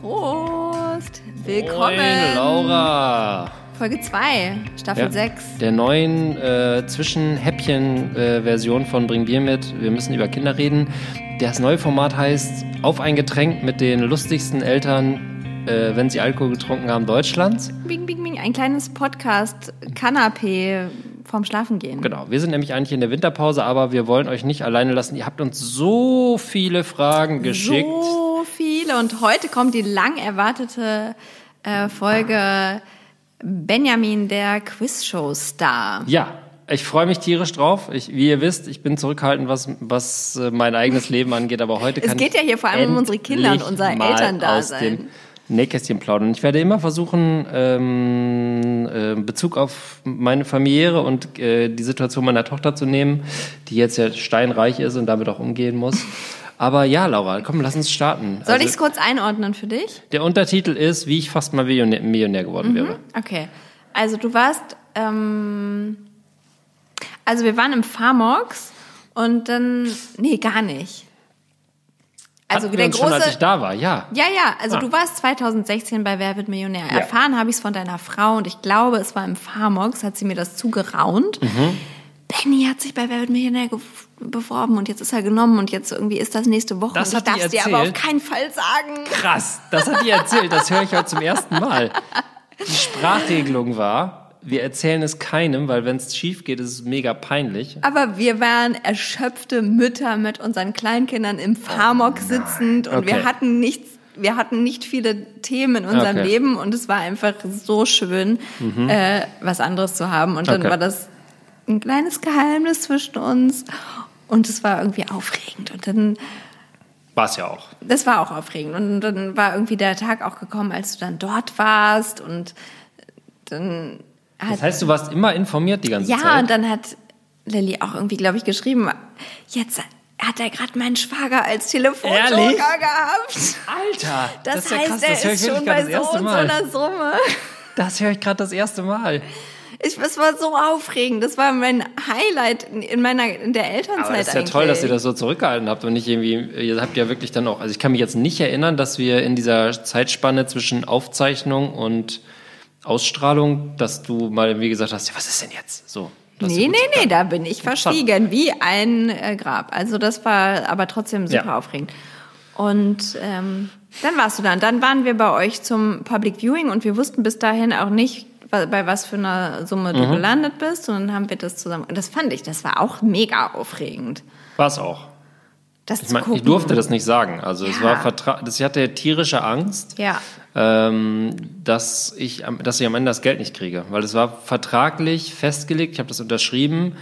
Prost! Willkommen! Moin, Laura! Folge 2, Staffel Ja, 6. Der neuen äh, Zwischen-Häppchen-Version von Bring Bier mit. Wir müssen über Kinder reden. Das neue Format heißt Auf ein Getränk mit den lustigsten Eltern, äh, wenn sie Alkohol getrunken haben, Deutschlands. Bing, bing, bing. Ein kleines Podcast-Kanapé vorm Schlafengehen. Genau, wir sind nämlich eigentlich in der Winterpause, aber wir wollen euch nicht alleine lassen. Ihr habt uns so viele Fragen geschickt. So viele. Und heute kommt die lang erwartete äh, Folge Benjamin, der Quizshow-Star. Ja, ich freue mich tierisch drauf. Ich, wie ihr wisst, ich bin zurückhaltend, was, was äh, mein eigenes Leben angeht, aber heute Es kann geht ich ja hier vor allem um unsere Kinder und endlich unser mal Elterndasein. Nähkästchen plaudern. Ich werde immer versuchen, ähm, äh, Bezug auf meine familiäre und äh, die Situation meiner Tochter zu nehmen, die jetzt ja steinreich ist und damit auch umgehen muss. Aber ja, Laura, komm, lass uns starten. Soll Also, ich es kurz einordnen für dich? der Untertitel ist, wie ich fast mal Millionär, Millionär geworden wäre. Okay. Also du warst, ähm, also wir waren im Farmox und dann, nee, gar nicht. Also Hatten der uns schon, als ich große, da war, ja. ja, ja, also Ah. du warst 2016 bei Wer wird Millionär. Ja. Erfahren habe ich es von deiner Frau und ich glaube, es war im Farmox, hat sie mir das zugeraunt. Mhm. Benny hat sich bei Wer wird Millionär gew- beworben und jetzt ist er genommen und jetzt irgendwie ist das nächste Woche. Das und ich darf es dir aber auf keinen Fall sagen. Krass, das hat die erzählt, das höre ich heute zum ersten Mal. Die Sprachregelung war, wir erzählen es keinem, weil wenn es schief geht, ist es mega peinlich. Aber wir waren erschöpfte Mütter mit unseren Kleinkindern im Farmok sitzend und Oh Okay. wir hatten nichts, wir hatten nicht viele Themen in unserem Okay. Mhm. Leben und es war einfach so schön, äh, was anderes zu haben. Und dann Okay. war das ein kleines Geheimnis zwischen uns und es war irgendwie aufregend. Und dann, War es ja auch. das war auch aufregend. Und dann war irgendwie der Tag auch gekommen, als du dann dort warst und dann hat Das heißt, du warst immer informiert die ganze ja, Zeit? und dann hat Lilly auch irgendwie, glaube ich, geschrieben, jetzt hat er gerade meinen Schwager als Telefonjoker gehabt. Alter, Das, ist ja heißt, krass, er das ist schon bei das so und so einer Summe. Das höre ich gerade das erste Mal. Ich, es war so aufregend. Das war mein Highlight in, in meiner in der Elternzeit Aber das ist ja eigentlich. toll, dass ihr das so zurückgehalten habt und nicht irgendwie, ihr habt ja wirklich dann auch, also ich kann mich jetzt nicht erinnern, dass wir in dieser Zeitspanne zwischen Aufzeichnung und Ausstrahlung, dass du mal irgendwie gesagt hast, ja, was ist denn jetzt? So. Nee, nee, nee, da bin ich verschwiegen, wie ein äh, Grab. Also das war aber trotzdem super Ja. aufregend. Und ähm, dann warst du da. Und dann waren wir bei euch zum Public Viewing und wir wussten bis dahin auch nicht, bei was für einer Summe Mhm. du gelandet bist. Und dann haben wir das zusammen. Und das fand ich, das war auch mega aufregend. War es auch. Das Ich zu meine, ich durfte das nicht sagen. Also es Ja. war vertra das, ich hatte tierische Angst, Ja. ähm, dass ich, am- dass ich am Ende das Geld nicht kriege, weil es war vertraglich festgelegt. Ich habe das unterschrieben,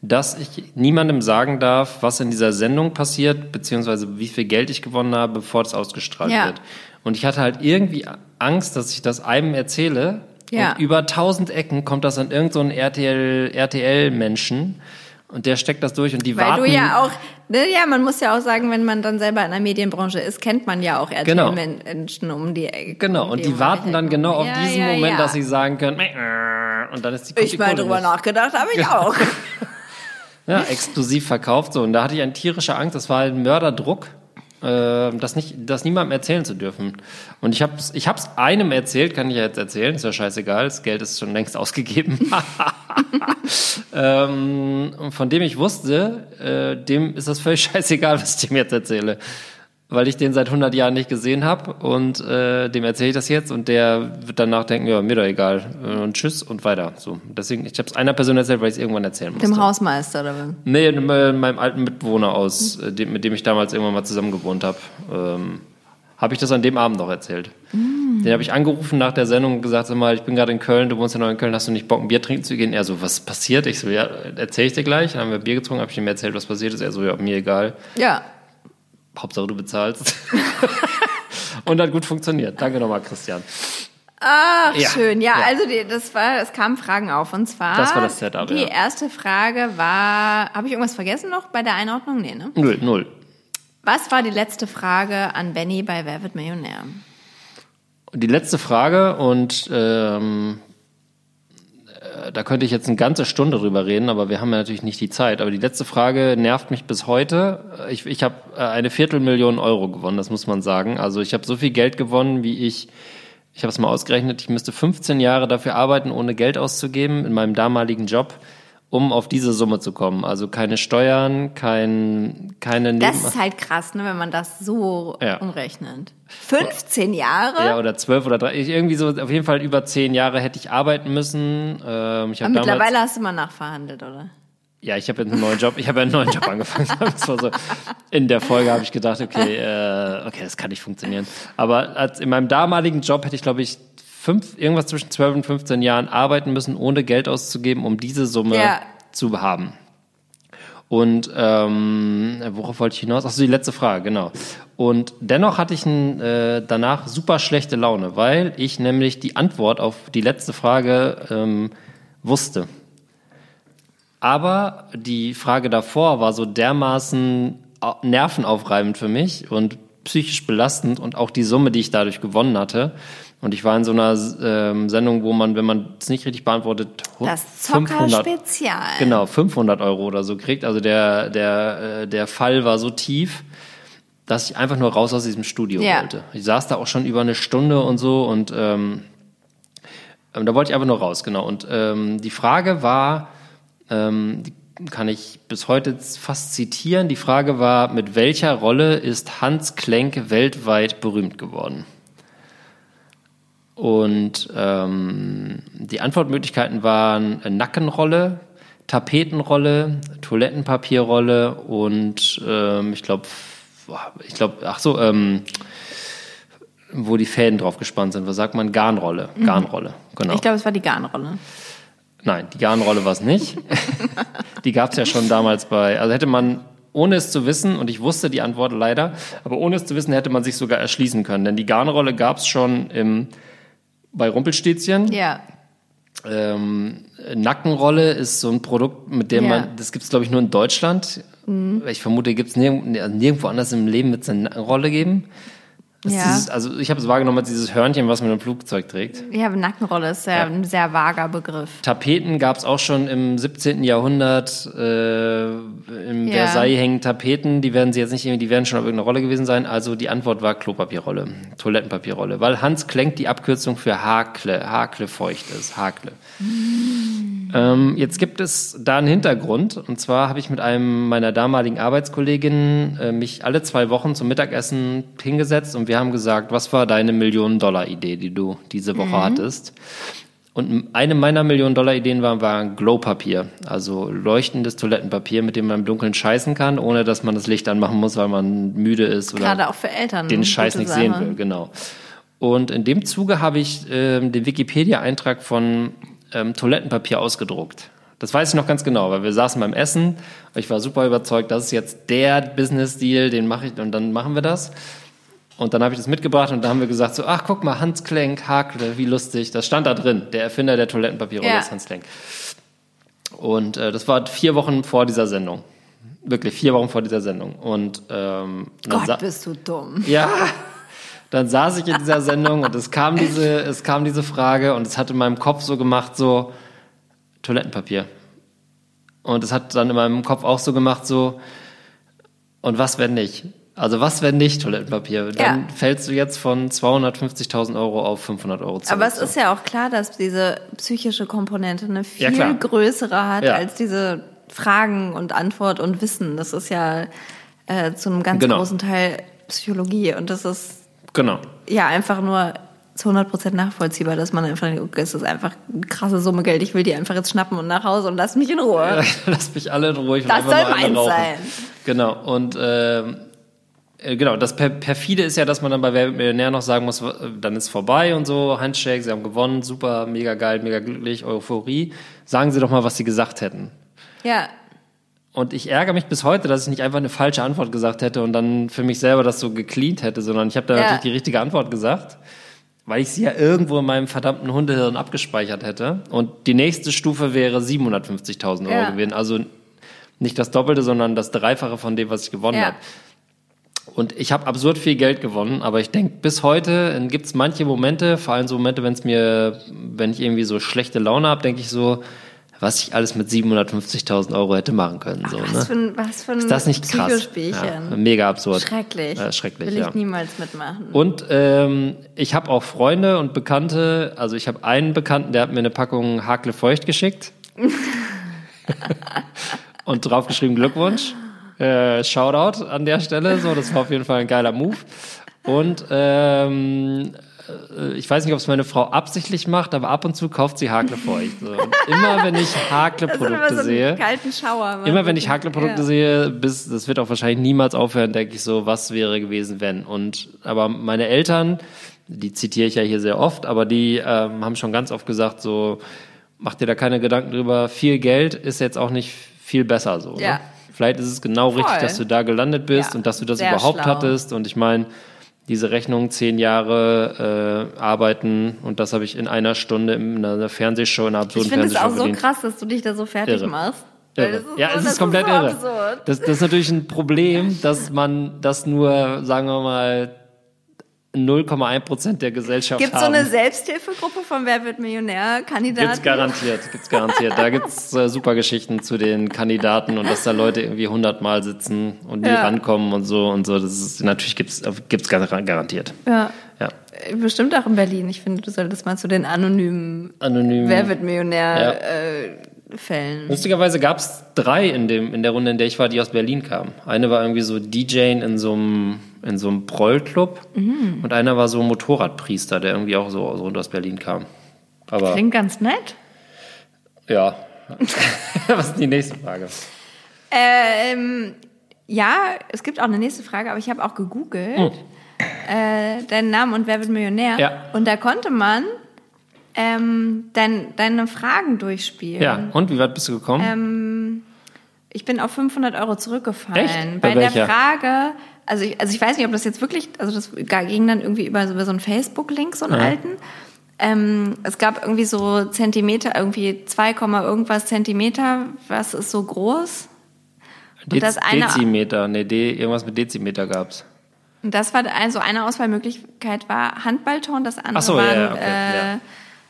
dass ich niemandem sagen darf, was in dieser Sendung passiert, beziehungsweise wie viel Geld ich gewonnen habe, bevor es ausgestrahlt Ja. wird. Und ich hatte halt irgendwie Angst, dass ich das einem erzähle. Ja. Und über tausend Ecken kommt das an irgendeinen so RTL, RTL-Menschen. Und der steckt das durch und die Weil warten. du ja auch, ne, ja, man muss ja auch sagen, wenn man dann selber in der Medienbranche ist, kennt man ja auch Genau. RTL-Menschen um die Ecke. Genau, um und die um warten dann genau auf Ja, diesen ja, Moment, ja. dass sie sagen können, und dann ist die kommt Ich die mal Kohle drüber nachgedacht, habe ich auch. Ja, exklusiv verkauft so. Und da hatte ich eine tierische Angst, das war ein Mörderdruck, äh, das, nicht, das niemandem erzählen zu dürfen. Und ich habe es ich hab's einem erzählt, kann ich ja jetzt erzählen, ist ja scheißegal, das Geld ist schon längst ausgegeben. ähm, von dem ich wusste, äh, dem ist das völlig scheißegal, was ich dem jetzt erzähle. Weil ich den seit 100 Jahren nicht gesehen habe und äh, dem erzähle ich das jetzt und der wird danach denken, ja, mir doch egal Äh, und tschüss und weiter. So, deswegen, ich habe es einer Person erzählt, weil ich es irgendwann erzählen musste. Dem Hausmeister oder was? Nee, meinem alten Mitbewohner aus, dem, mit dem ich damals irgendwann mal zusammen gewohnt habe, ähm, habe ich das an dem Abend noch erzählt. Den habe ich angerufen nach der Sendung und gesagt, sag mal, ich bin gerade in Köln, du wohnst ja noch in Köln, hast du nicht Bock, ein Bier trinken zu gehen? Er so, was passiert? Ich so, ja, erzähl ich dir gleich. Dann haben wir Bier getrunken, habe ich ihm erzählt, was passiert ist. Er so, ja, mir egal. Ja. Hauptsache du bezahlst. und hat gut funktioniert. Danke nochmal, Christian. Ach, Ja. schön. Ja, Ja. also die, das war, es kamen Fragen auf. Und zwar, Das war das Setup, die ja. erste Frage war, habe ich irgendwas vergessen noch bei der Einordnung? Nee, ne? Null, null. Was war die letzte Frage an Benny bei Wer wird Millionär? Die letzte Frage und ähm, äh, da könnte ich jetzt eine ganze Stunde drüber reden, aber wir haben ja natürlich nicht die Zeit. Aber die letzte Frage nervt mich bis heute. Ich, ich habe äh, eine Viertelmillion Euro gewonnen, das muss man sagen. Also ich habe so viel Geld gewonnen, wie ich, ich habe es mal ausgerechnet, ich müsste 15 Jahre dafür arbeiten, ohne Geld auszugeben in meinem damaligen Job um auf diese Summe zu kommen. Also keine Steuern, kein, keine Das ist halt krass, ne, wenn man das so Ja. umrechnet. 15 Jahre? Ja, oder zwölf oder drei, irgendwie so, auf jeden Fall über zehn Jahre hätte ich arbeiten müssen. Ähm, ich Aber damals, mittlerweile hast du mal nachverhandelt, oder? Ja, ich habe jetzt einen neuen Job. Ich habe einen neuen Job angefangen. So, in der Folge habe ich gedacht, okay, äh, okay, das kann nicht funktionieren. Aber als in meinem damaligen Job hätte ich, glaube ich, fünf, irgendwas zwischen 12 und 15 Jahren arbeiten müssen, ohne Geld auszugeben, um diese Summe Ja. zu haben. Und ähm, worauf wollte ich hinaus? Achso, die letzte Frage, genau. Und dennoch hatte ich ein, äh, danach super schlechte Laune, weil ich nämlich die Antwort auf die letzte Frage ähm, wusste. Aber die Frage davor war so dermaßen au- nervenaufreibend für mich und psychisch belastend und auch die Summe, die ich dadurch gewonnen hatte. Und ich war in so einer ähm, Sendung, wo man, wenn man es nicht richtig beantwortet, Das 500 Zocker-Spezial. Genau, 500 Euro oder so kriegt. Also der, der, äh, der Fall war so tief, dass ich einfach nur raus aus diesem Studio Ja. wollte. Ich saß da auch schon über eine Stunde und so und ähm, ähm, da wollte ich einfach nur raus, genau. Und ähm, die Frage war, ähm, die kann ich bis heute fast zitieren, die Frage war, mit welcher Rolle ist Hans Klenk weltweit berühmt geworden? Und ähm, die Antwortmöglichkeiten waren Nackenrolle, Tapetenrolle, Toilettenpapierrolle und ähm, ich glaube, ich glaube, ach so, ähm, wo die Fäden drauf gespannt sind. Was sagt man? Garnrolle. Garnrolle, genau. Ich glaube, es war die Garnrolle. Nein, die Garnrolle war es nicht. die gab es ja schon damals bei. Also hätte man, ohne es zu wissen, und ich wusste die Antwort leider, aber ohne es zu wissen, hätte man sich sogar erschließen können. Denn die Garnrolle gab es schon im, bei Rumpelstilzchen. Ja. Ähm, Nackenrolle ist so ein Produkt, mit dem Ja. man, das gibt es glaube ich nur in Deutschland. Ich vermute, gibt es nirg nirgendwo anders im Leben wird es eine Nackenrolle geben. Ja. dieses, also ich habe es wahrgenommen als dieses Hörnchen, was man im Flugzeug trägt. Ja, Nackenrolle ist ja, Ja. ein sehr vager Begriff. Tapeten gab es auch schon im 17. Jahrhundert. Äh, Im Ja. Versailles hängen Tapeten, die werden sie jetzt nicht irgendwie, die werden schon auf irgendeine Rolle gewesen sein. Also die Antwort war Klopapierrolle, Toilettenpapierrolle, weil Hans Klenk die Abkürzung für Hakle, Hakle feucht ist, Hakle. Ähm, jetzt gibt es da einen Hintergrund. Und zwar habe ich mit einem meiner damaligen Arbeitskolleginnen äh, mich alle zwei Wochen zum Mittagessen hingesetzt und wir haben gesagt, was war deine Millionen-Dollar-Idee, die du diese Woche hattest? Und eine meiner Millionen-Dollar-Ideen war, war Glowpapier, also leuchtendes Toilettenpapier, mit dem man im Dunkeln scheißen kann, ohne dass man das Licht anmachen muss, weil man müde ist oder Gerade auch für Eltern. den eine Scheiß nicht sehen will, genau. Und in dem Zuge habe ich ähm, den Wikipedia-Eintrag von ähm, Toilettenpapier ausgedruckt. Das weiß ich noch ganz genau, weil wir saßen beim Essen. Ich war super überzeugt, das ist jetzt der Business-Deal, den mache ich und dann machen wir das. Und dann habe ich das mitgebracht und da haben wir gesagt so, ach guck mal, Hans Klenk, Hakle, wie lustig. Das stand da drin. Der Erfinder der Toilettenpapierrolle Ja. ist Hans Klenk. Und äh, das war vier Wochen vor dieser Sendung. Wirklich vier Wochen vor dieser Sendung. Und ähm, Gott, bist du dumm. ja, dann saß ich in dieser Sendung und es kam diese, es kam diese Frage und es hat in meinem Kopf so gemacht, so Toilettenpapier. Und es hat dann in meinem Kopf auch so gemacht, so und was wenn nicht? Also was wenn nicht Toilettenpapier? Dann Ja. fällst du jetzt von 250.000 Euro auf 500 Euro zurück. Aber es ist ja auch klar, dass diese psychische Komponente eine viel Ja, größere hat Ja. als diese Fragen und Antwort und Wissen. Das ist ja äh, zu einem ganz Genau. großen Teil Psychologie und das ist genau. ja einfach nur zu 100% nachvollziehbar, dass man einfach denkt, okay, es ist einfach eine krasse Summe Geld, ich will die einfach jetzt schnappen und nach Hause und lass mich in Ruhe. Lass mich alle in Ruhe. Ich will Das soll meins sein. Genau. Und ähm, äh, genau, das per perfide ist ja, dass man dann bei Wer Millionär noch sagen muss, w- dann ist vorbei und so, Handshake, sie haben gewonnen, super, mega geil, mega glücklich, Euphorie. Sagen Sie doch mal, was Sie gesagt hätten. Ja, Und ich ärgere mich bis heute, dass ich nicht einfach eine falsche Antwort gesagt hätte und dann für mich selber das so gecleant hätte, sondern ich habe da Ja. natürlich die richtige Antwort gesagt, weil ich sie ja irgendwo in meinem verdammten Hundehirn abgespeichert hätte. Und die nächste Stufe wäre 750.000 Euro Ja. gewesen. Also nicht das Doppelte, sondern das Dreifache von dem, was ich gewonnen Ja. habe. Und ich habe absurd viel Geld gewonnen, aber ich denke, bis heute gibt es manche Momente, vor allem so Momente, wenn es mir, wenn ich irgendwie so schlechte Laune habe, denke ich so, was ich alles mit 750.000 Euro hätte machen können. So, was, ne? für ein, was für ein Ist das nicht krass? Ja, mega absurd. Schrecklich. Ja, schrecklich, Will ich ja. niemals mitmachen. Und ähm, ich habe auch Freunde und Bekannte, also ich habe einen Bekannten, der hat mir eine Packung Hakle Feucht geschickt. und draufgeschrieben Glückwunsch. Äh, Shoutout an der Stelle, so, das war auf jeden Fall ein geiler Move. Und ähm, äh, ich weiß nicht, ob es meine Frau absichtlich macht, aber ab und zu kauft sie Hakle-Feucht. So. Immer wenn ich Hakle-Produkte so sehe, Schauer. immer wenn ich Hakle-Produkte Ja. sehe, bis das wird auch wahrscheinlich niemals aufhören, denke ich so, was wäre gewesen, wenn. Und aber meine Eltern, die zitiere ich ja hier sehr oft, aber die ähm, haben schon ganz oft gesagt, so mach dir da keine Gedanken drüber. Viel Geld ist jetzt auch nicht viel besser so. Ja. Ne? Vielleicht ist es genau richtig, dass du da gelandet bist Ja, und dass du das sehr überhaupt schlau. hattest. Und ich meine, diese Rechnung, zehn Jahre äh, arbeiten und das habe ich in einer Stunde in einer Fernsehshow, in einer absurden Ich finde es Fernsehshow auch so verdient. krass, dass du dich da so fertig Irre. machst. Irre. ist ja, so, es ist komplett so irre. Das, das ist natürlich ein Problem, dass man das nur, sagen wir mal, 0,1 Prozent der Gesellschaft Gibt es haben. so eine Selbsthilfegruppe von Wer wird Millionär? Kandidaten? Gibt's garantiert, gibt's garantiert. Da gibt's äh, super Geschichten zu den Kandidaten und dass da Leute irgendwie hundertmal sitzen und nie Ja. rankommen und so und so. Das ist natürlich gibt's gibt's gar- garantiert. Ja. Ja. Bestimmt auch in Berlin. Ich finde, du solltest mal zu den anonymen Anonym. Wer wird Millionär Ja. äh, Fällen. Lustigerweise gab's drei in dem in der Runde, in der ich war, die aus Berlin kamen. Eine war irgendwie so DJ in so einem in so einem Prollclub Mhm. und einer war so Motorradpriester, der irgendwie auch so, so aus Berlin kam. Aber Klingt ganz nett. ja. Was ist die nächste Frage? Ähm, ja, es gibt auch eine nächste Frage, aber ich habe auch gegoogelt. Äh, deinen Namen und Wer wird Millionär? Ja. Und da konnte man ähm, dein, deine Fragen durchspielen. Ja, und wie weit bist du gekommen? Ähm, ich bin auf 500 Euro zurückgefallen. Echt? Bei, Bei der? Frage, also ich, also ich weiß nicht, ob das jetzt wirklich, also das ging dann irgendwie über, so- über so einen Facebook-Link, so einen Ja. alten. Ähm, es gab irgendwie so Zentimeter, irgendwie 2, Komma irgendwas Zentimeter. Was ist so groß? Dez das eine- Dezimeter, nee, De irgendwas mit Dezimeter gab's. Und das war also eine Auswahlmöglichkeit war Handballton, das andere so, ja, waren ja, okay, äh, ja.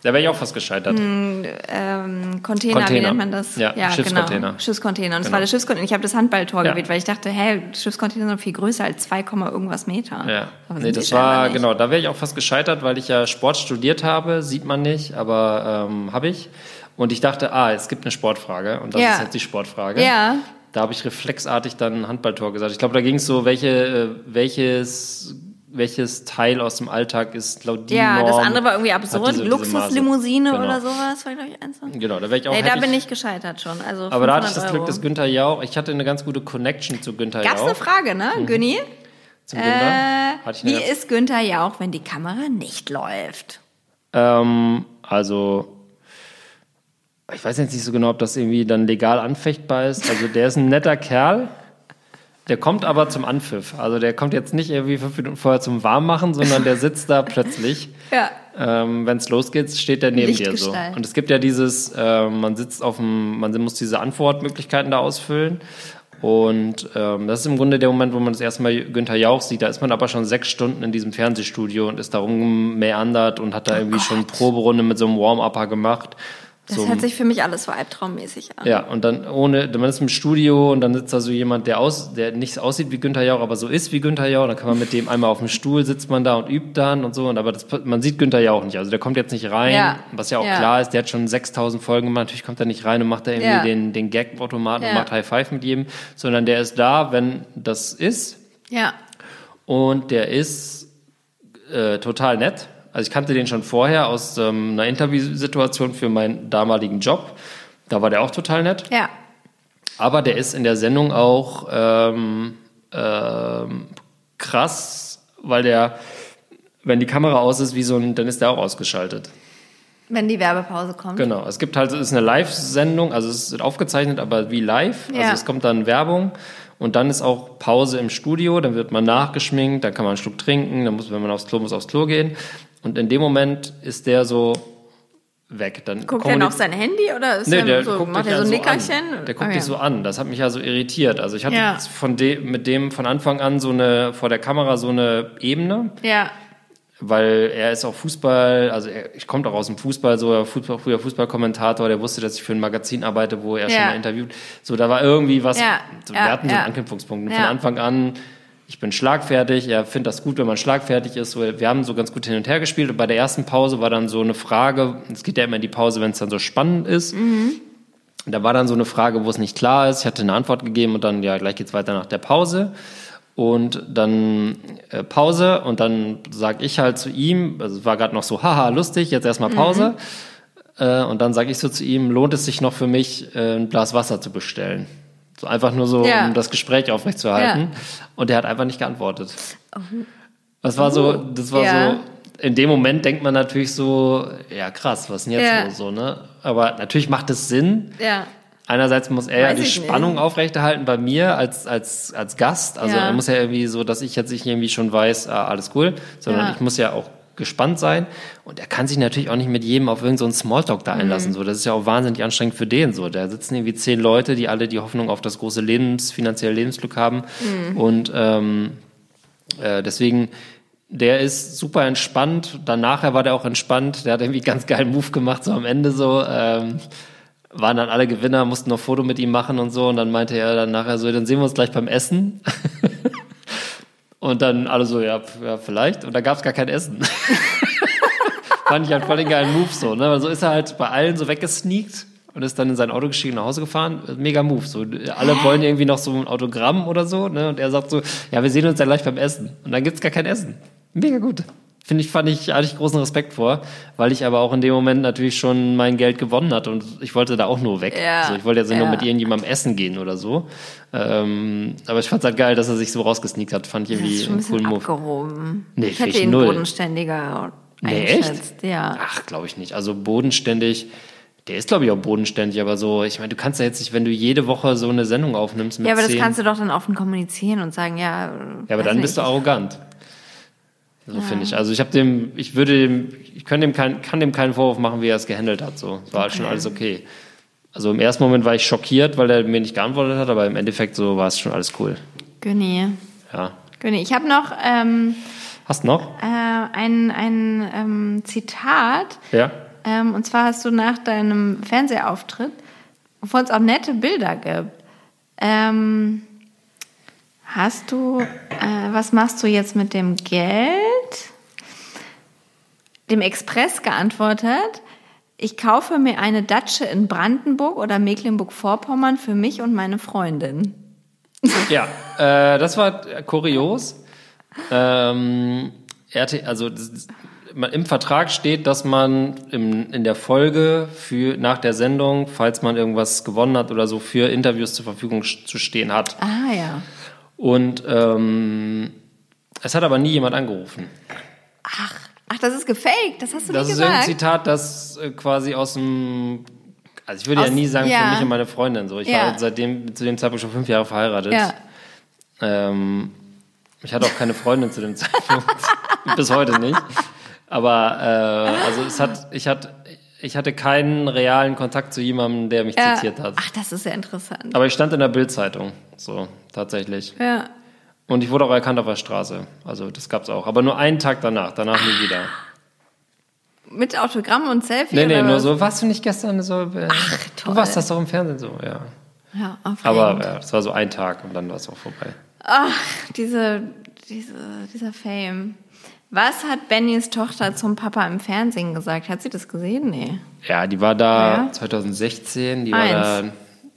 Da wäre ich auch fast gescheitert. ähm, Container, wie Container. nennt man das? Ja, Schiffscontainer. Genau, Schiffscontainer. Und es Genau. war der Schiffscontainer. Ich habe das Handballtor Ja. gewählt, weil ich dachte, hä, Schiffscontainer sind viel größer als 2, Komma irgendwas Meter. Ja, Aber nee, das war, genau, da wäre ich auch fast gescheitert, weil ich ja Sport studiert habe, sieht man nicht, aber ähm, habe ich. Und ich dachte, ah, es gibt eine Sportfrage und das Ja. ist jetzt die Sportfrage. Ja. Da habe ich reflexartig dann Handballtor gesagt. Ich glaube, da ging es so, welche, äh, welches, welches Teil aus dem Alltag ist laut die Ja, Norm, das andere war irgendwie absurd. diese-. Luxuslimousine Genau. oder sowas war, glaube ich, eins. Genau, da wäre ich auch Nee, da bin ich- gescheitert schon. Also Aber da hatte ich 500 das Euro. Glück, dass Günther Jauch, ich hatte eine ganz gute Connection zu Günther Gab's Jauch. eine Frage, ne, Günni? Zum Günther. Äh, eine wie ist Günther Jauch, wenn die Kamera nicht läuft? Ähm, also, ich weiß jetzt nicht so genau, ob das irgendwie dann legal anfechtbar ist. Also, der ist ein netter Kerl. Der kommt aber zum Anpfiff. Also, der kommt jetzt nicht irgendwie fünf Minuten vorher zum Warmmachen, sondern der sitzt da plötzlich. Ja. Ähm, Wenn es losgeht, steht der neben dir so. Und es gibt ja dieses, ähm, man sitzt auf dem, man muss diese Antwortmöglichkeiten da ausfüllen. Und ähm, das ist im Grunde der Moment, wo man das erste Mal Günther Jauch sieht. Da ist man aber schon sechs Stunden in diesem Fernsehstudio und ist da rummeandert und hat da irgendwie schon Proberunde mit so einem Warm-Upper gemacht. Das hört sich für mich alles so albtraummäßig an. ja, und dann ohne, man ist im Studio und dann sitzt da so jemand, der aus, der nicht aussieht wie Günther Jauch, aber so ist wie Günther Jauch. Dann kann man mit dem einmal auf dem Stuhl sitzt man da und übt dann und so. Und aber das, man sieht Günther Jauch nicht. Also der kommt jetzt nicht rein, Ja. was ja auch Ja. klar ist. Der hat schon 6000 Folgen gemacht. Natürlich kommt er nicht rein und macht da irgendwie Ja. den, den Gag-Automaten und macht High Five mit jedem, sondern der ist da, wenn das ist. Ja. Und der ist äh, total nett. Also ich kannte den schon vorher aus ähm, einer Interviewsituation für meinen damaligen Job. Da war der auch total nett. Ja. Aber der ist in der Sendung auch ähm, ähm, krass, weil der, wenn die Kamera aus ist, wie so ein, dann ist der auch ausgeschaltet. Wenn die Werbepause kommt. Genau. Es gibt halt, es ist eine Live-Sendung, also es ist aufgezeichnet, aber wie live. Also Ja. es kommt dann Werbung und dann ist auch Pause im Studio, dann wird man nachgeschminkt, dann kann man einen Schluck trinken, dann muss, wenn man aufs Klo muss, aufs Klo gehen. Und in dem Moment ist der so weg. Dann Guckt er noch auf sein Handy oder ist Nee, er der so, guckt macht er so ein ja Nickerchen? An. Der guckt Ah, dich so an. Das hat mich ja so irritiert. Also ich hatte Ja. von dem, mit dem von Anfang an so eine, vor der Kamera so eine Ebene, Ja, weil er ist auch Fußball, also er, ich komme auch aus dem Fußball, so er Fußball, früher Fußballkommentator, der wusste, dass ich für ein Magazin arbeite, wo er schon Ja. mal interviewt. So, da war irgendwie was, Ja, so, ja, wir hatten so einen Anknüpfungspunkt. Und. Von Anfang an, ich bin schlagfertig, er findet das gut, wenn man schlagfertig ist. Wir haben so ganz gut hin und her gespielt und bei der ersten Pause war dann so eine Frage, es geht ja immer in die Pause, wenn es dann so spannend ist. Da war dann so eine Frage, wo es nicht klar ist. Ich hatte eine Antwort gegeben und dann, ja, gleich geht's weiter nach der Pause. Und dann äh, Pause und dann sag ich halt zu ihm, also es war gerade noch so, haha, lustig, jetzt erstmal Pause. Äh, und dann sage ich so zu ihm, lohnt es sich noch für mich, äh, ein Glas Wasser zu bestellen? So einfach nur so, Ja. um das Gespräch aufrechtzuerhalten. Ja. Und er hat einfach nicht geantwortet. Das war so, das war Ja. so, in dem Moment denkt man natürlich so, ja krass, was ist denn jetzt Ja. los so, ne? Aber natürlich macht es Sinn, ja. Einerseits muss er ja Weiß die ich nicht. Spannung aufrechterhalten bei mir als, als, als Gast. Also Ja. er muss ja irgendwie so, dass ich jetzt nicht irgendwie schon weiß, ah, alles cool, sondern Ja. ich muss ja auch gespannt sein. Und er kann sich natürlich auch nicht mit jedem auf irgendeinen so einen Smalltalk da Mhm. einlassen. So, das ist ja auch wahnsinnig anstrengend für den. So, da sitzen irgendwie zehn Leute, die alle die Hoffnung auf das große Lebens, finanzielle Lebensglück haben. Mhm. Und ähm, äh, deswegen, der ist super entspannt. Dann nachher war der auch entspannt. Der hat irgendwie ganz geilen Move gemacht, so am Ende so. Ähm, waren dann alle Gewinner, mussten noch ein Foto mit ihm machen und so. Und dann meinte er dann nachher so, dann sehen wir uns gleich beim Essen. und dann alle so, ja, ja vielleicht. Und da gab es gar kein Essen. Fand ich halt voll den geilen Move so. Ne? Weil so ist er halt bei allen so weggesneakt und ist dann in sein Auto gestiegen nach Hause gefahren. Mega Move. So, alle wollen irgendwie noch so ein Autogramm oder so. Ne? Und er sagt so, ja, wir sehen uns dann gleich beim Essen. Und dann gibt's gar kein Essen. Mega gut. Finde ich, fand ich, hatte ich großen Respekt vor, weil ich aber auch in dem Moment natürlich schon mein Geld gewonnen hatte und ich wollte da auch nur weg. Ja, Also ich wollte jetzt nicht nur ja. mit irgendjemandem essen gehen oder so. Ähm, aber ich fand's halt geil, dass er sich so rausgesneakt hat. Fand ich Das ist irgendwie schon ein einen coolen Move. abgehoben. Nee, ich hätte ich ihn null. bodenständiger Nee, eingeschätzt. Ja. Ach, glaube ich nicht. Also bodenständig, der ist glaube ich auch bodenständig, aber so, ich meine, du kannst ja jetzt nicht, wenn du jede Woche so eine Sendung aufnimmst mit ja, aber das zehn, kannst du doch dann offen kommunizieren und sagen, ja. ja, aber dann nicht. bist du arrogant. So finde ich. Also ich habe dem, ich würde dem, ich kann dem, kein, kann dem keinen Vorwurf machen, wie er es gehandelt hat. So, es war halt schon alles okay. Also im ersten Moment war ich schockiert, weil er mir nicht geantwortet hat, aber im Endeffekt so war es schon alles cool. Günni. Ja. Günni. Ich habe noch ähm, Hast noch? äh, ein, ein ähm, Zitat. Ja. Ähm, und zwar hast du nach deinem Fernsehauftritt, wovon es auch nette Bilder gibt, ähm, hast du, äh, was machst du jetzt mit dem Geld? Dem Express geantwortet, ich kaufe mir eine Datsche in Brandenburg oder Mecklenburg-Vorpommern für mich und meine Freundin. Ja, äh, das war kurios. Ähm, also das, im Vertrag steht, dass man im, in der Folge für nach der Sendung, falls man irgendwas gewonnen hat oder so, für Interviews zur Verfügung zu stehen hat. Ah ja. Und ähm, es hat aber nie jemand angerufen. Ach, ach, das ist gefaked, das hast du Das nicht ist irgendein gesagt. Zitat, das äh, quasi aus dem also ich würde ja Aus- nie sagen ja. für mich und meine Freundin so. Ich Ja. war seitdem zu dem Zeitpunkt schon fünf Jahre verheiratet. Ja. Ähm, ich hatte auch keine Freundin zu dem Zeitpunkt. Bis heute nicht. Aber äh, also es hat, ich hatte, ich hatte keinen realen Kontakt zu jemandem, der mich Ja. zitiert hat. Ach, das ist ja interessant. Aber ich stand in der Bildzeitung, so tatsächlich. Ja. Und ich wurde auch erkannt auf der Straße. Also das gab's auch. Aber nur einen Tag danach, danach nie wieder. Mit Autogramm und Selfie? Nee, nee, nur was? so, warst du nicht gestern so? Äh, Ach, Du toll. warst das doch im Fernsehen so, ja. Ja, aufregend. Aber ja, das war so ein Tag und dann war es auch vorbei. Ach, diese, diese, dieser Fame. Was hat Bennys Tochter zum Papa im Fernsehen gesagt? Hat sie das gesehen? Nee. Ja, die war da Ja. 2016, die war Eins.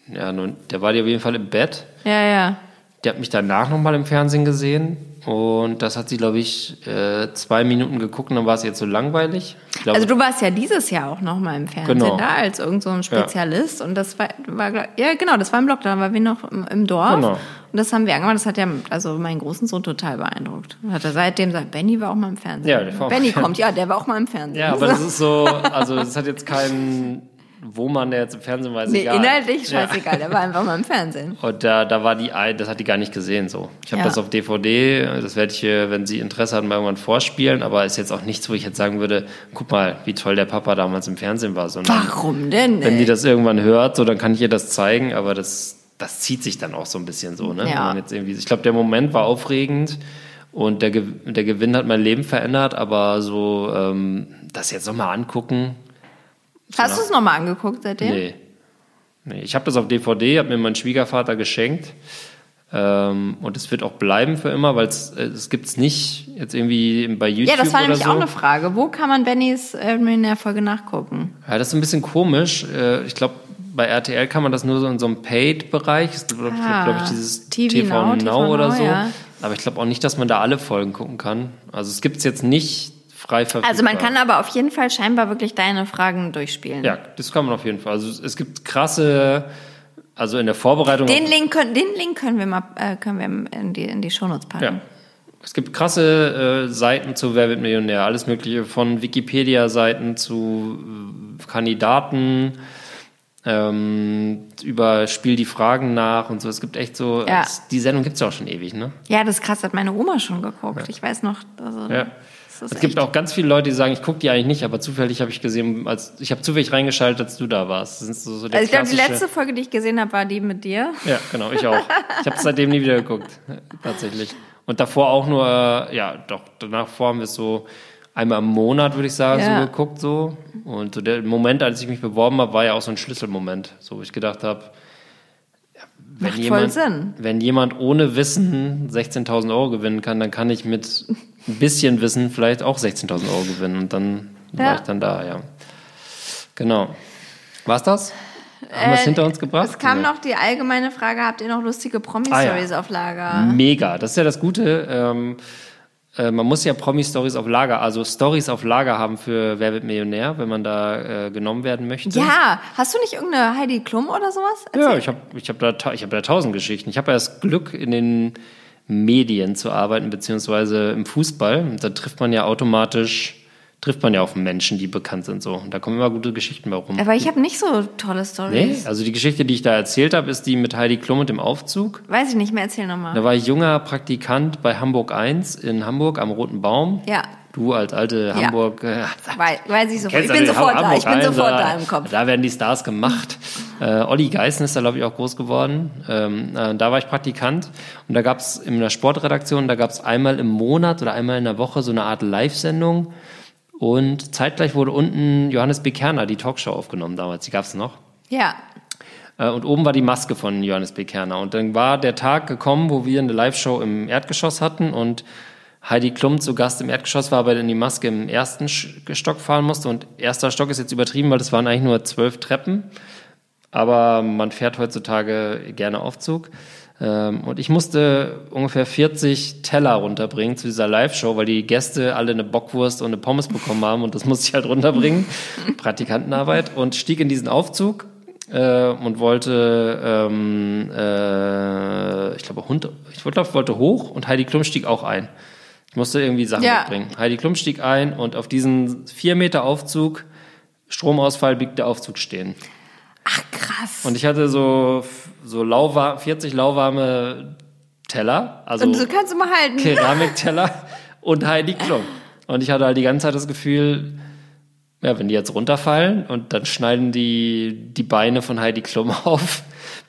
da, ja, nun, der war die auf jeden Fall im Bett. Ja, ja. Der hat mich danach nochmal im Fernsehen gesehen und das hat sie, glaube ich, äh, zwei Minuten geguckt und dann war es jetzt so langweilig. Glaube, Also du warst ja dieses Jahr auch noch mal im Fernsehen Genau. da als irgend so ein Spezialist und das war, war ja genau, das war im Lockdown, da waren wir noch im, im Dorf Genau. und das haben wir angemacht. Das hat ja also meinen großen Sohn total beeindruckt. Hat er seitdem gesagt, Benny war auch mal im Fernsehen. Ja, der war Benny kommt, ja, der war auch mal im Fernsehen. ja, aber das ist so, also das hat jetzt keinen wo man der jetzt im Fernsehen weiß, Nee, egal. inhaltlich Ja. scheißegal, der war einfach mal im Fernsehen. Und da, da war die, das hat die gar nicht gesehen so. Ich habe Ja. das auf DVD, das werde ich, äh, wenn sie Interesse hat, mal irgendwann vorspielen, aber ist jetzt auch nichts, wo ich jetzt sagen würde, guck mal, wie toll der Papa damals im Fernsehen war. Sondern Warum denn? wenn die ey? das irgendwann hört, so, dann kann ich ihr das zeigen, aber das, das zieht sich dann auch so ein bisschen so. Ne? Ja. Jetzt irgendwie, ich glaube, der Moment war aufregend und der, der Gewinn hat mein Leben verändert, aber so ähm, das jetzt nochmal angucken, Hast du es nochmal angeguckt seitdem? Nee. nee. Ich habe das auf DVD, hat mir mein Schwiegervater geschenkt. Ähm, und es wird auch bleiben für immer, weil es äh, es gibt's nicht jetzt irgendwie bei YouTube Ja, das war oder nämlich so. auch eine Frage. Wo kann man Bennys äh, Millionär-Folge nachgucken? Ja, das ist ein bisschen komisch. Äh, Ich glaube, bei RTL kann man das nur so in so einem Paid-Bereich. Es gibt, glaube Ah, glaub ich, dieses TV TV, Now, Now, TV oder Now, so. ja. Aber ich glaube auch nicht, dass man da alle Folgen gucken kann. Also es gibt's jetzt nicht frei verfügbar. Also man kann aber auf jeden Fall scheinbar wirklich deine Fragen durchspielen. Ja, das kann man auf jeden Fall. Also es- es gibt krasse, also in der Vorbereitung. Den Link können, den Link können wir mal äh, können wir in die, in die Shownotes packen. Ja. Es gibt krasse äh, Seiten zu Wer wird Millionär, alles mögliche von Wikipedia-Seiten zu äh, Kandidaten, ähm, über Spiel die Fragen nach und so. Es gibt echt so, Ja. es, die Sendung gibt's ja auch schon ewig, ne? Ja, das ist krass, hat meine Oma schon geguckt. Ich weiß noch. Also, Ja. Es gibt echt- auch ganz viele Leute, die sagen, ich gucke die eigentlich nicht, aber zufällig habe ich gesehen, als ich habe zufällig reingeschaltet, als du da warst. Das ist so, so der Also ich glaube, die letzte Folge, die ich gesehen habe, war die mit dir. Ja, genau, ich auch. Ich habe seitdem nie wieder geguckt, tatsächlich. Und davor auch nur, äh, ja, doch, danach vor haben wir es so einmal im Monat, würde ich sagen, Ja. so geguckt so. Und so der Moment, als ich mich beworben habe, war ja auch so ein Schlüsselmoment, so wo ich gedacht habe, wenn Macht jemand, wenn jemand ohne Wissen 16.000 Euro gewinnen kann, dann kann ich mit ein bisschen Wissen vielleicht auch 16.000 Euro gewinnen. Und dann Ja. war ich dann da, ja. Genau. War's das? Haben wir es hinter uns gebracht? Äh, Es kam Nee. noch die allgemeine Frage, habt ihr noch lustige Ah, ja. Promi-Stories auf Lager? Mega, das ist ja das Gute. Ähm, äh, man muss ja Promi-Stories auf Lager, also Stories auf Lager haben für Wer wird Millionär, wenn man da äh, genommen werden möchte. Ja, hast du nicht irgendeine Heidi Klum oder sowas? Ja, ich habe ich hab da, ich hab da tausend Geschichten. Ich habe ja das Glück, in den Medien zu arbeiten, beziehungsweise im Fußball. Da trifft man ja automatisch, trifft man ja auf Menschen, die bekannt sind. so. Und da kommen immer gute Geschichten bei rum. Aber ich habe nicht so tolle Nee, Stories. also die Geschichte, die ich da erzählt habe, ist die mit Heidi Klum und dem Aufzug. Weiß ich nicht mehr, erzähl nochmal. Da war ich junger Praktikant bei Hamburg 1 in Hamburg am Roten Baum. Ja. Du als alte Ja. Hamburg. Äh, Weiß, weiß ich sofort. Ich bin du sofort den da, ich bin Hamburg sofort 1er? da im Kopf. Da werden die Stars gemacht. Äh, Olli Geißen ist da, glaube ich, auch groß geworden. Ähm, äh, da war ich Praktikant. Und da gab es in der Sportredaktion, da gab es einmal im Monat oder einmal in der Woche so eine Art Live-Sendung. Und zeitgleich wurde unten Johannes Bekerner, die Talkshow, aufgenommen damals. Die gab es noch. Ja. Äh, Und oben war die Maske von Johannes B. Kerner. Und dann war der Tag gekommen, wo wir eine Live-Show im Erdgeschoss hatten und Heidi Klum zu Gast im Erdgeschoss war, weil dann die Maske im ersten Stock fahren musste. Und erster Stock ist jetzt übertrieben, weil das waren eigentlich nur zwölf Treppen. Aber man fährt heutzutage gerne Aufzug. Ähm, Und ich musste ungefähr 40 Teller runterbringen zu dieser Live-Show, weil die Gäste alle eine Bockwurst und eine Pommes bekommen haben und das musste ich halt runterbringen. Praktikantenarbeit. Und stieg in diesen Aufzug äh, und wollte, ähm, äh, ich glaube, Hund, ich wollte, wollte hoch und Heidi Klum stieg auch ein. Ich musste irgendwie Sachen Ja. mitbringen. Heidi Klum stieg ein und auf diesen vier Meter Aufzug, Stromausfall, blieb der Aufzug stehen. Ach, krass. Und ich hatte so, so lauwarm, 40 lauwarme Teller, also Und so kannst du mal halten. Keramikteller und Heidi Klum. Und ich hatte halt die ganze Zeit das Gefühl, ja, wenn die jetzt runterfallen und dann schneiden die die Beine von Heidi Klum auf,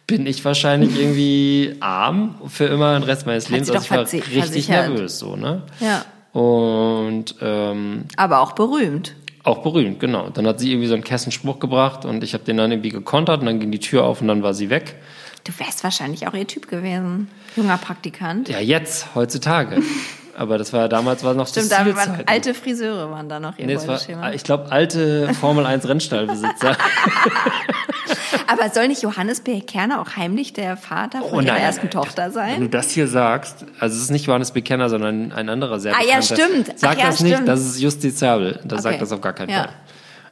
bin ich wahrscheinlich irgendwie arm für immer den Rest meines Lebens. Also ich war richtig versichert. nervös, so, ne? Ja. Und ähm, Aber auch berühmt. auch berühmt, genau. Dann hat sie irgendwie so einen Kessenspruch gebracht und ich habe den dann irgendwie gekontert und dann ging die Tür auf und dann war sie weg. Du wärst wahrscheinlich auch ihr Typ gewesen. Junger Praktikant. Ja, jetzt, heutzutage. Aber das war ja damals war noch Stimmt, das da waren alte Friseure waren da noch ihr Nee, war, ich glaube, alte Formel 1 Rennstallbesitzer. Aber soll nicht Johannes B. Kerner auch heimlich der Vater von Oh, ihrer nein, nein, ersten nein. Tochter Wenn sein? du das hier sagst, also es ist nicht Johannes Bekenner, sondern ein anderer sehr Ah, ja, stimmt. Ach, Sag ja, das nicht, stimmt. das ist justiziabel. Das Okay. sagt das auf gar keinen Ja. Fall.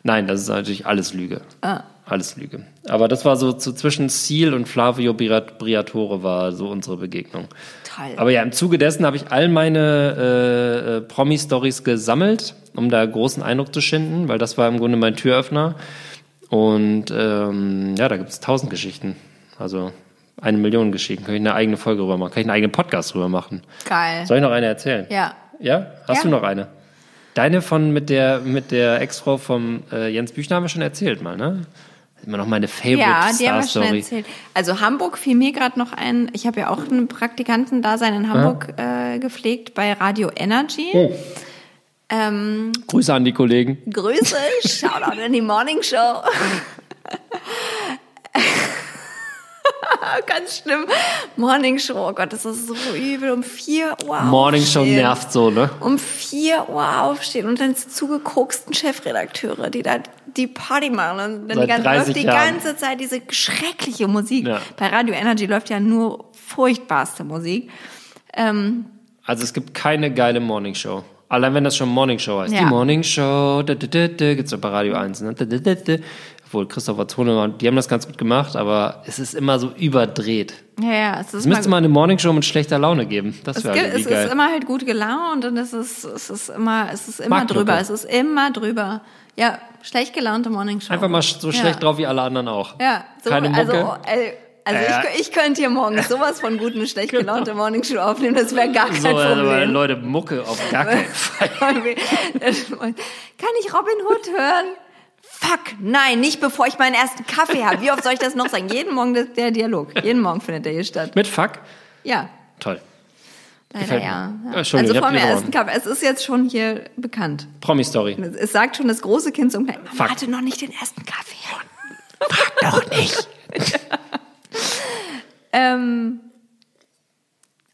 Nein, das ist natürlich alles Lüge. Ah. Alles Lüge. Aber das war so zu, zwischen Ziel und Flavio Briat- Briatore war so unsere Begegnung. Toll. Aber ja, im Zuge dessen habe ich all meine äh, äh, Promi-Stories gesammelt, um da großen Eindruck zu schinden, weil das war im Grunde mein Türöffner. Und ähm, ja, da gibt es tausend Geschichten. Also eine Million Geschichten. Kann ich eine eigene Folge drüber machen? Kann ich einen eigenen Podcast drüber machen? Geil. Soll ich noch eine erzählen? Ja. Ja? Hast Ja. du noch eine? Deine von mit der mit der Ex-Frau vom äh, Jens Büchner haben wir schon erzählt mal, ne? Immer noch meine Favorite Ja, die Star haben wir schon Story. erzählt. Also Hamburg fiel mir gerade noch ein. Ich habe ja auch ein Praktikantendasein in Hamburg äh, gepflegt bei Radio Energy. Oh. Ähm, Grüße an die Kollegen. Grüße, Shoutout in die Morning Show. Ganz schlimm. Morning Show, oh Gott, das ist so übel. Um 4 Uhr Morning Show aufstehen. nervt so, ne? Um 4 Uhr aufstehen und dann zugekoksten Chefredakteure, die da die Party machen und dann Seit die ganze, 30 läuft die Jahren. ganze Zeit diese schreckliche Musik. Ja. Bei Radio Energy läuft ja nur furchtbarste Musik. Ähm, Also es gibt keine geile Morning Show. Allein wenn das schon Morning Show heißt. Ja. Die Morning Show, da, da, da, da, gibt's doch bei Radio 1. Ne? Da, da, da, da. Obwohl Christopher Zone, die haben das ganz gut gemacht, aber es ist immer so überdreht. ja, ja, es ist Es müsste mal, eine Morning Show mit schlechter Laune geben. Das wäre irgendwie es geil. ist immer halt gut gelaunt und es ist, es ist immer, es ist immer Marktlücke. drüber. Es ist immer drüber. Ja, schlecht gelaunte Morning Show. Einfach mal so Ja. schlecht drauf wie alle anderen auch. Ja, so, Keine also, Mucke. äh, also Ja. ich, ich könnte hier morgens sowas von gut eine schlecht gelaunte Morning Show aufnehmen, das wäre gar kein So, also, Problem. Leute, Mucke auf gar keinen Fall. Kann ich Robin Hood hören? Fuck, nein, nicht bevor ich meinen ersten Kaffee habe. Wie oft soll ich das noch sagen? Jeden Morgen der, der Dialog. Jeden Morgen findet der hier statt. Mit Fuck? Ja, Toll. leider ja. Ja, Also vor die ersten Kaffee. Es ist jetzt schon hier bekannt. Promi-Story. Es- sagt schon das große Kind zum Kleinen. Mama Fuck. hatte noch nicht den ersten Kaffee. Doch nicht. Ähm,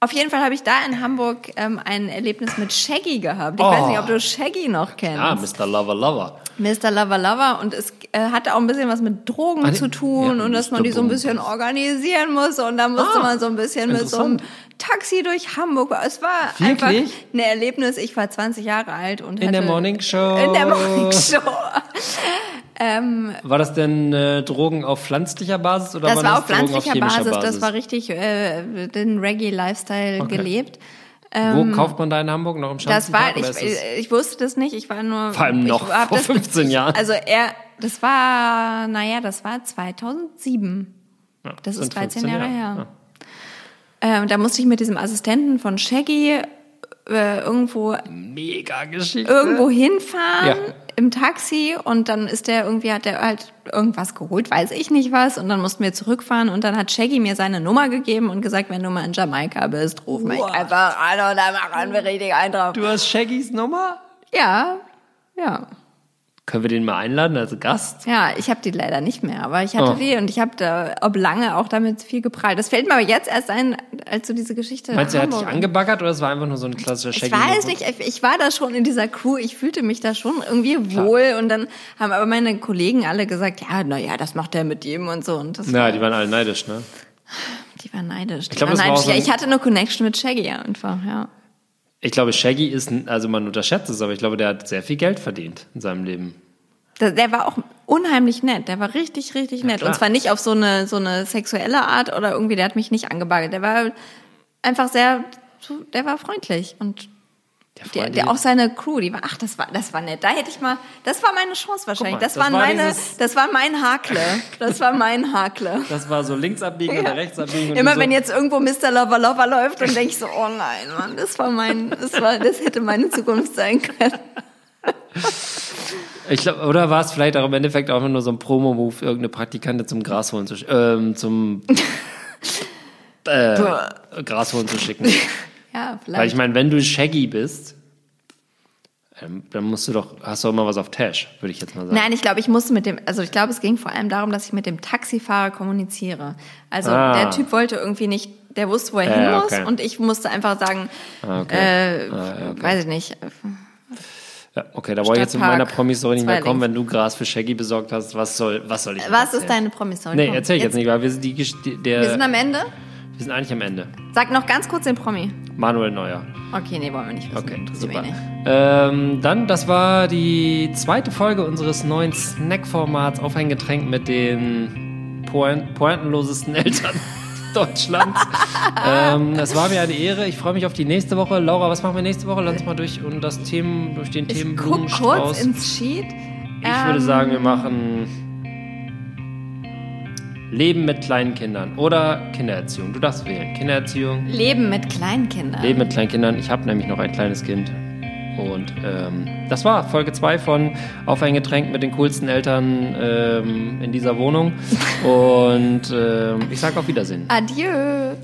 auf jeden Fall habe ich da in Hamburg ähm, ein Erlebnis mit Shaggy gehabt. Ich Oh. weiß nicht, ob du Shaggy noch kennst. Ah, Mr. Lover Lover. Mr. Lover Lover und es äh, hatte auch ein bisschen was mit Drogen Ah, zu tun ja, und dass man die so ein bisschen organisieren muss und da musste Ah, man so ein bisschen mit so einem. Taxi durch Hamburg. Es war Wirklich? einfach ein Erlebnis. Ich war 20 Jahre alt und In der Morning Show. in der Morning Show. Ähm, War das denn äh, Drogen auf pflanzlicher Basis oder das war auf Drogen pflanzlicher chemischer Basis. Das war richtig äh, den Reggae-Lifestyle Okay. gelebt. Wo kauft man da in Hamburg noch im Das war, Schanzenpark? ich, ich wusste das nicht, ich war nur. Vor allem noch vor das, 15 Jahren. Also er, das war, naja, das war 2007. Ja, Das ist sind 13 15 Jahre her. Ähm, da musste ich mit diesem Assistenten von Shaggy äh, irgendwo. Mega Geschichte. irgendwo hinfahren Ja. im Taxi und dann ist der irgendwie, hat der halt irgendwas geholt, weiß ich nicht was und dann mussten wir zurückfahren und dann hat Shaggy mir seine Nummer gegeben und gesagt, wenn du mal in Jamaika bist, ruf mich What? einfach an und dann machen wir richtig einen drauf. Du hast Shaggys Nummer? Ja, ja. Können wir den mal einladen als Gast? Ja, ich habe die leider nicht mehr, aber ich hatte Oh. die und ich habe da ob lange auch damit viel geprallt. Das fällt mir aber jetzt erst ein, als du diese Geschichte Meinst du, er hat dich angebaggert oder es war einfach nur so ein klassischer Ich Shaggy? weiß nicht, ich- ich war da schon in dieser Crew, ich fühlte mich da schon irgendwie wohl und dann haben aber meine Kollegen alle gesagt, ja, na ja, das macht er mit jedem und so und das Ja, die waren alle neidisch, ne? die waren neidisch. Die glaub, waren war neidisch. so ja, ich hatte eine Connection mit Shaggy einfach, ja. Ich glaube, Shaggy ist, also man unterschätzt es, aber ich glaube, der hat sehr viel Geld verdient in seinem Leben. Der, war auch unheimlich nett. Der war richtig, richtig nett. klar. Und zwar nicht auf so eine, so eine sexuelle Art oder irgendwie, der hat mich nicht angebaggert. Der war einfach sehr, der war freundlich. Und der, der auch seine Crew, die war, ach, das war, das war nett. Da hätte ich mal, das war meine Chance wahrscheinlich. mal, das, das waren war meine, das war mein Hakle. Das war mein Hakle. Das war so links abbiegen oder rechts abbiegen. Immer du so, wenn jetzt irgendwo Mr. Lover Lover läuft, dann denke ich so, oh nein, Mann, das war mein, das war, das hätte meine Zukunft sein können. Ich glaube, oder war es vielleicht auch im Endeffekt auch nur so ein Promo-Move, irgendeine Praktikantin zum Gras holen zu ähm, zum äh, Gras holen zu schicken. Ja, vielleicht. Weil ich meine, wenn du Shaggy bist, ähm, dann musst du doch, hast du auch immer was auf Tash, würde ich jetzt mal sagen. Nein, ich glaube, ich musste mit dem, also ich glaube, es ging vor allem darum, dass ich mit dem Taxifahrer kommuniziere. Also Ah. der Typ wollte irgendwie nicht, der wusste, wo er Ja, hin muss okay. und ich musste einfach sagen, Ah, okay. äh, Ah, okay. weiß ich nicht. Ja, okay, da wollte ich jetzt in meiner Promi-Story nicht mehr kommen, wenn du Gras für Shaggy besorgt hast. Was soll, was soll ich jetzt Was ist erzählen? deine Promi-Story? Nee, erzähl ich jetzt nicht, weil wir sind, die, der, Wir sind am Ende. wir sind eigentlich am Ende. Sag noch ganz kurz den Promi. Manuel Neuer. Okay, nee, wollen wir nicht wissen. Okay, super. nicht. Ähm, dann, das war die zweite Folge unseres neuen Snack-Formats auf ein Getränk mit den point pointenlosesten Eltern Deutschlands. ähm, es war mir eine Ehre. Ich freue mich auf die nächste Woche. Laura, was machen wir nächste Woche? Lass uns mal durch, und das Themen, durch den Ich guck Themenblumenstrauß. kurz ins Sheet. ich würde sagen, wir machen Leben mit kleinen Kindern oder Kindererziehung. Du darfst wählen. Kindererziehung, Leben mit Kleinkindern. Leben mit kleinen Kindern. Ich habe nämlich noch ein kleines Kind. Und ähm, das war Folge 2 von Auf ein Getränk mit den coolsten Eltern ähm, in dieser Wohnung. Und ähm, ich sage auf Wiedersehen. Adieu.